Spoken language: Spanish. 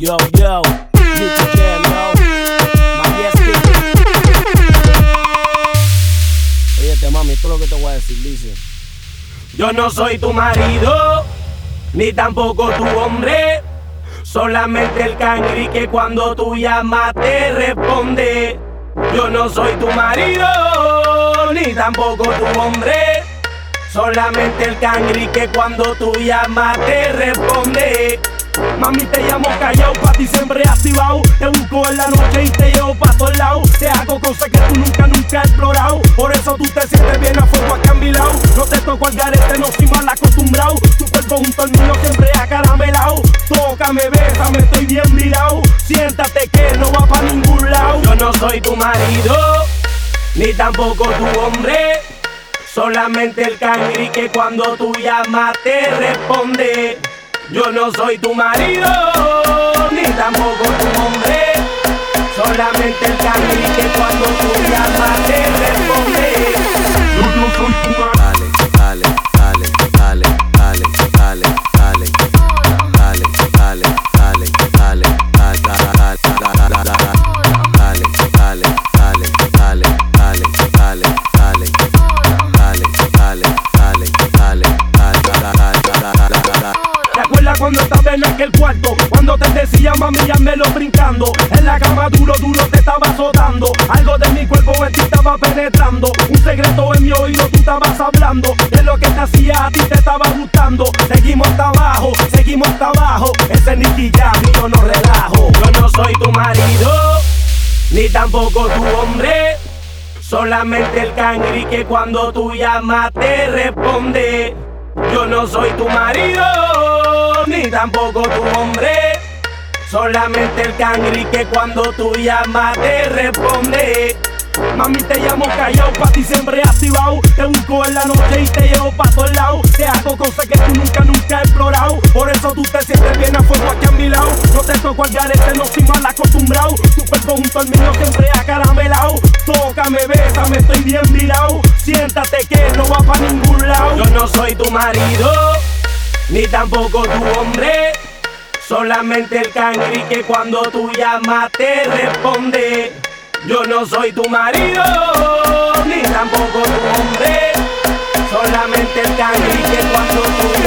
Yo, mami, esto es lo que te voy a decir, dice. Yo no soy tu marido, ni tampoco tu hombre. Solamente el cangri que cuando tú llamas te responde. Yo no soy tu marido, ni tampoco tu hombre. Solamente el cangri que cuando tú llamas te responde. Mami, te llamo callao, pa' ti siempre activado. Te busco en la noche y te llevo pa' todos lados. Te hago cosas que tú nunca, nunca has explorado. Por eso tú te sientes bien a fuego acá a mi lado. No te toco al garete, no soy mal acostumbrado. Tu cuerpo junto al mío siempre acaramelado. Tócame, bésame, estoy bien mirado. Siéntate que no va pa' ningún lado. Yo no soy tu marido, ni tampoco tu hombre. Solamente el cangri que cuando tú llamas te responde. Yo no soy tu marido, ni tampoco tu hombre. Solamente el cangri te decía mami lo brincando. En la cama duro duro te estaba azotando. Algo de mi cuerpo en ti estaba penetrando. Un secreto en mi oído tú estabas hablando. De lo que te hacía a ti te estaba gustando. Seguimos hasta abajo, seguimos hasta abajo. Ese Nicky Jam yo no relajo. Yo no soy tu marido Ni tampoco tu hombre. Solamente el cangri que cuando tú llamas te responde. Yo no soy tu marido, ni tampoco tu hombre. Solamente el cangri que cuando tú llamas te responde. Mami, te llamo callao, pa' ti siempre activado. Te busco en la noche y te llevo pa' todos lados. Te hago cosas que tú nunca, nunca has explorado. Por eso tú te sientes bien a fuego aquí a mi lado. No te toco al garete, no soy mal acostumbrado. Tu cuerpo junto al mío siempre acaramelado. Tócame, bésame, estoy bien virado. Siéntate que no va pa' ningún lado. Yo no soy tu marido, ni tampoco tu hombre. Solamente el cangri que cuando tú llamas te responde. Yo no soy tu marido, ni tampoco tu hombre. Solamente el cangri que cuando tú